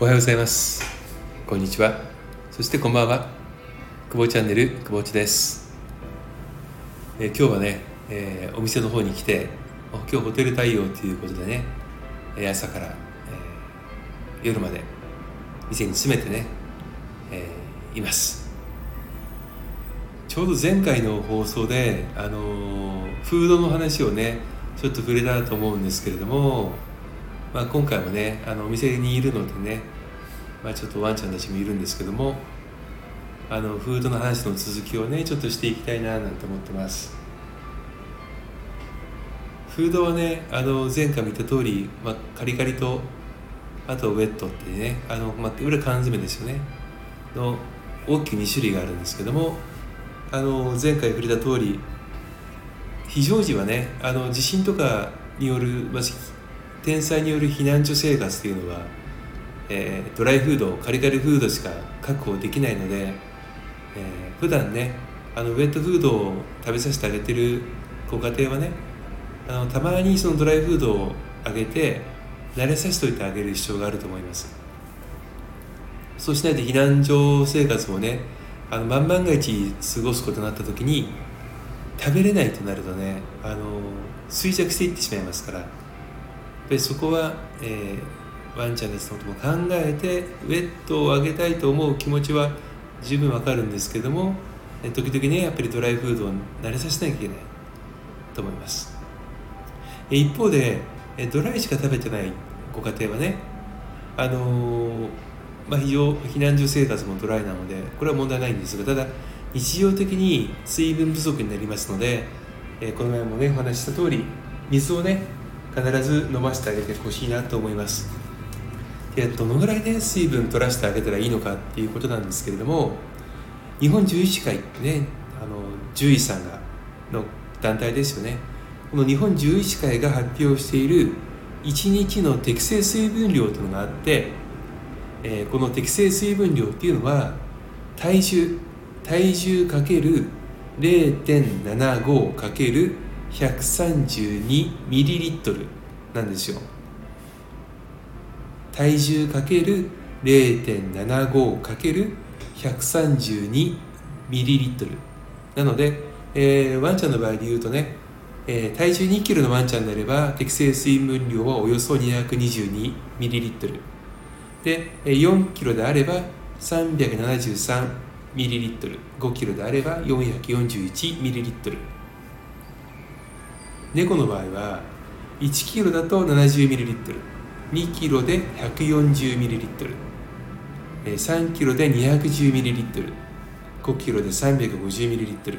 おはようございます。こんにちは。そしてこんばんは。久保チャンネル久保地です、え、今日はね、えー、お店の方に来て今日ホテル対応ということでね朝から、えー、夜まで店に詰めてね、えいます。ちょうど前回の放送であのフードの話をねちょっと触れたと思うんですけれどもまあ、今回もねあのお店にいるのでね、まあ、ちょっとワンちゃんたちもいるんですけどもあのフードの話の続きをねちょっとしていきたいななんて思ってます。フードはねあの前回見た通り、まあ、カリカリとあとウェットってねあの、まあ、裏缶詰ですよね。の大きく2種類があるんですけどもあの前回触れた通り非常時はねあの地震とかによる、まあ、天災による避難所生活というのは、えー、ドライフードカリカリフードしか確保できないので、えー、普段ねあのウェットフードを食べさせてあげてるご家庭はねあのたまにそのドライフードをあげて慣れさせておいてあげる必要があると思います。そうしないと避難所生活もねあの万万が一過ごすことになった時に食べれないとなるとねあの衰弱していってしまいますからでそこは、えー、ワンちゃんたちのことも考えてウェットをあげたいと思う気持ちは十分わかるんですけども時々ねやっぱりドライフードを慣れさせなきゃいけないと思います。一方でドライしか食べてないご家庭はねあのー、まあ、非常避難所生活もドライなのでこれは問題ないんですがただ日常的に水分不足になりますので、え、この前もねお話しした通り水をね必ず飲ませてあげてほしいなと思います。でどのぐらいね水分取らせてあげたらいいのかっていうことなんですけれども日本獣医師会ってねあの獣医さんがの団体ですよね。この日本獣医師会が発表している1日の適正水分量というのがあって、えー、この適正水分量っていうのは体重体重かける0.75 132ml なんですよ。体重かける零点七五かける百三十二ミリリットル。なので、えー、ワンちゃんの場合で言うとね、えー、体重二キロのワンちゃんであれば適正水分量はおよそ二百二十二ミリリットル。で四キロであれば三百七十三ミリリットル。五キロであれば四百四十一ミリリットル。4キロであれば373ミリリットル。5キロであれば441ミリリットル。猫の場合は1キロだと 70ml 2キロで 140ml 3キロで 210ml5 キロで 350ml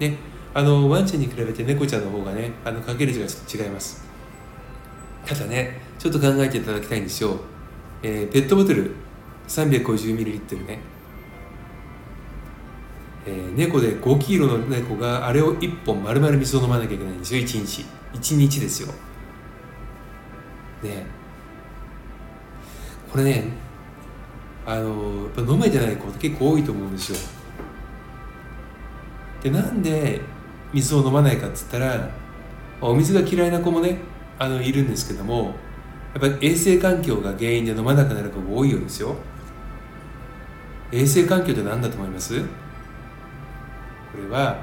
ねあのワンちゃんに比べて猫ちゃんの方がねあのかける字が違います。ただねちょっと考えていただきたいんですよ、えー、ペットボトル 350ml ね。えー、猫で5キロの猫があれを1本丸々水を飲まなきゃいけないんですよ1日。1日ですよ。ね。これねあのやっぱ飲めてない子って結構多いと思うんですよ。でなんで水を飲まないかっつったらお水が嫌いな子もねあのいるんですけどもやっぱり衛生環境が原因で飲まなくなる子が多いようですよ。衛生環境って何だと思います？これは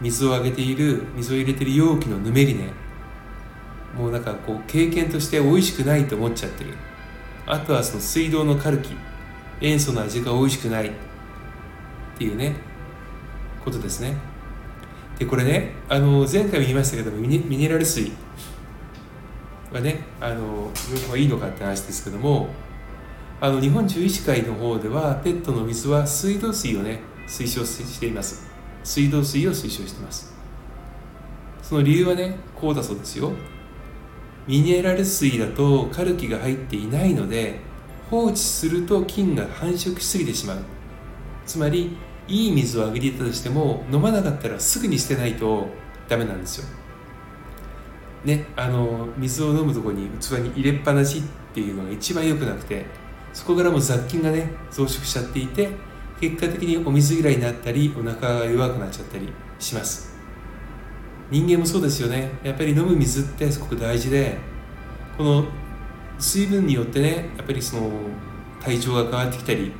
水をあげている水を入れている容器のぬめりね。もうなんかこう経験として美味しくないと思っちゃってる。あとはその水道のカルキ。塩素の味が美味しくない。っていうね。ことですね。でこれねあの前回も言いましたけどもミネラル水。はねあのいいのかって話ですけどもあの日本獣医師会の方ではペットの水は水道水をね推奨しています。水道水を推奨してます。その理由はねこうだそうですよ。ミネラル水だとカルキが入っていないので放置すると菌が繁殖しすぎてしまう。つまりいい水をあげていたとしても飲まなかったらすぐに捨てないとダメなんですよ。ねあの水を飲むとこに器に入れっぱなしっていうのが一番良くなくてそこからも雑菌がね増殖しちゃっていて結果的にお水嫌いになったりお腹が弱くなっちゃったりします。人間もそうですよね。やっぱり飲む水ってすごく大事でこの水分によってねやっぱりその体調が変わってきたり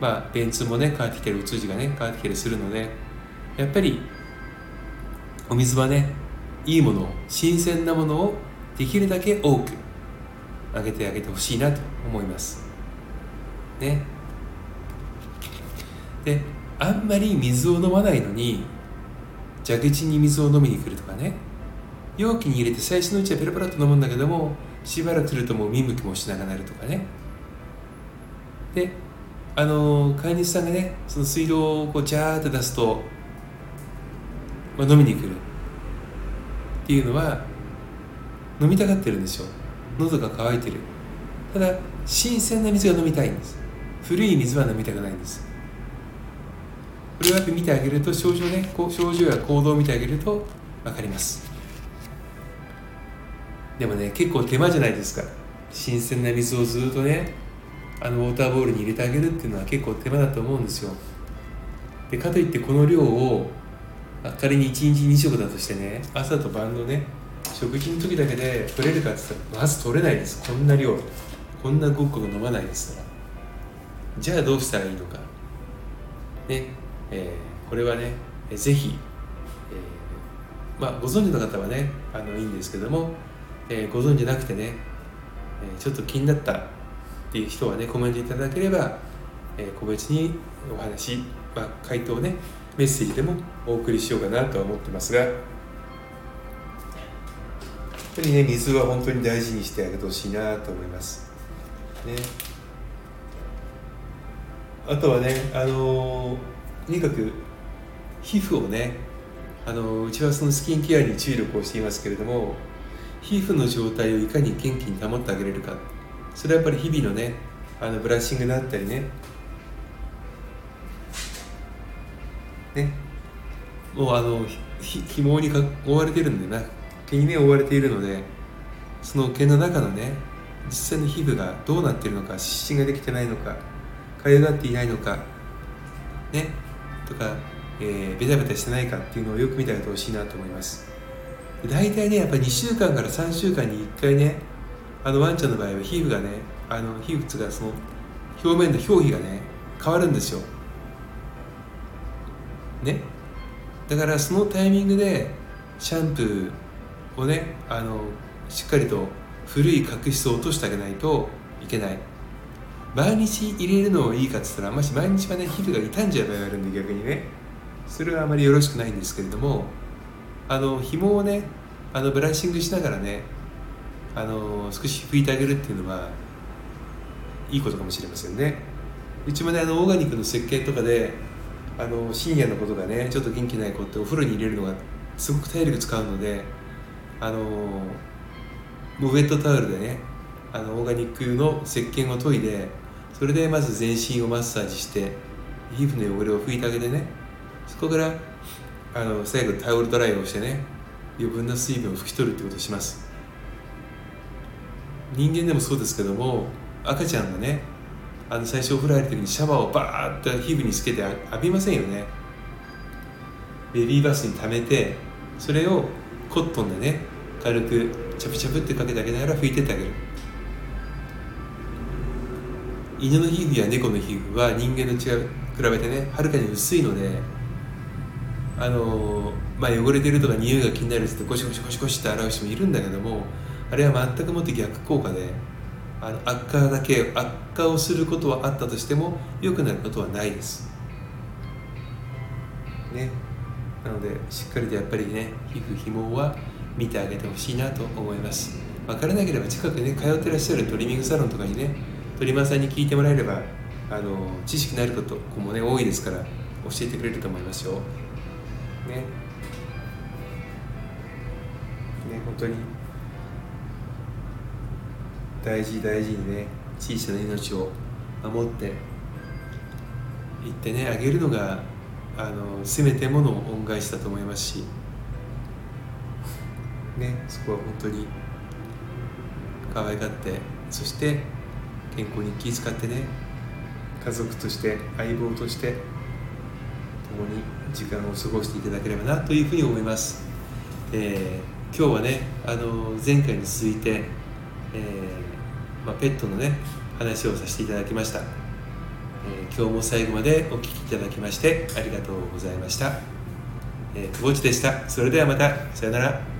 まあ便通もね変わってきたりお通じがね変わってきたりするのでやっぱりお水はねいいものを新鮮なものをできるだけ多くあげてあげてほしいなと思います。ね。であんまり水を飲まないのに蛇口に水を飲みに来るとかね。容器に入れて最初のうちはペラペラと飲むんだけどもしばらくするともう見向きもしなくなるとかね。であの飼い主さんがねその水道をこうジャーって出すと、まあ、飲みに来る。っていうのは飲みたがってるんですよ。喉が渇いてる。ただ新鮮な水が飲みたいんです。古い水は飲みたくないんです。これをやって見てあげると症状ねこう症状や行動を見てあげると分かります。でもね結構手間じゃないですか。新鮮な水をずっとねあのウォーターボールに入れてあげるっていうのは結構手間だと思うんですよ。でかといってこの量を仮に1日2食だとしてね朝と晩のね食事の時だけで取れるかって言ったらまず取れないです。こんな量。こんなごくごく飲まないですから。じゃあどうしたらいいのか。ね。えー、これはねぜひ、えー、まあ、ご存知の方はねあのいいんですけどもえ、ご存じなくてね、え、ちょっと気になったっていう人はねコメントいただければ、え、個別にお話、まあ、回答ねメッセージでもお送りしようかなとは思ってますが。やっぱりね水は本当に大事にしてあげてほしいなと思います。ね。あとはねあのとにかく皮膚をねあのうちはそのスキンケアに注力をしていますけれども皮膚の状態をいかに元気に保ってあげれるか。それはやっぱり日々のねあのブラッシングだったりね。ね。もうあのひ紐にか覆われてるんでな毛にね覆われているのでその毛の中のね実際の皮膚がどうなってるのか湿疹ができてないのかかゆがっていないのかね。とか、えー、ベタベタしてないかっていうのをよく見てあげてほしいなと思います。大体ねやっぱり2週間から3週間に1回ねあのワンちゃんの場合は皮膚がねあの皮膚がその表面の表皮がね変わるんですよ。ね。だからそのタイミングでシャンプーをねあのしっかりと古い角質を落としてあげないといけない。毎日入れるのをいいかっつったらもし毎日はね皮膚が傷んじゃう場合があるんで逆にね。それはあまりよろしくないんですけれどもあの紐をねあのブラッシングしながらねあの少し拭いてあげるっていうのはいいことかもしれませんね。うちもねあのオーガニックの石鹸とかであの深夜のことがねちょっと元気ない子ってお風呂に入れるのがすごく体力使うのであのもうウェットタオルでねあのオーガニックの石鹸を研いでそれでまず全身をマッサージして皮膚の汚れを拭いてあげてね。そこからあの最後タオルドライをしてね余分な水分を拭き取るってことをします。人間でもそうですけども赤ちゃんがねあの最初お風呂入る時にシャワーをバーッと皮膚につけて浴びませんよね。ベビーバスに溜めてそれをコットンでね軽くチャプチャプってかけてあげながら拭いてってあげる。犬の皮膚や猫の皮膚は人間の血が比べてねはるかに薄いのであのまあ、汚れてるとか匂いが気になるってゴシゴシゴシゴシって洗う人もいるんだけどもあれは全くもって逆効果であの悪化だけ悪化をすることはあったとしても良くなることはないです。ね。なのでしっかりとやっぱりね皮膚紐は見てあげてほしいなと思います。分からなければ近くにね通ってらっしゃるトリミングサロンとかにねトリマーさんに聞いてもらえればあの知識になることもね多いですから教えてくれると思いますよ。ね。ね本当に。大事大事にね小さな命を守っていってねあげるのがあのせめてもの恩返しだと思いますしねそこは本当に可愛がってそして健康に気遣ってね家族として相棒として共に時間を過ごしていただければなというふうに思います、えー、今日はねあの前回に続いて、えまあ、ペットのね話をさせていただきました、えー、今日も最後までお聴きいただきましてありがとうございました、えー、久保地でした。それではまたさよなら。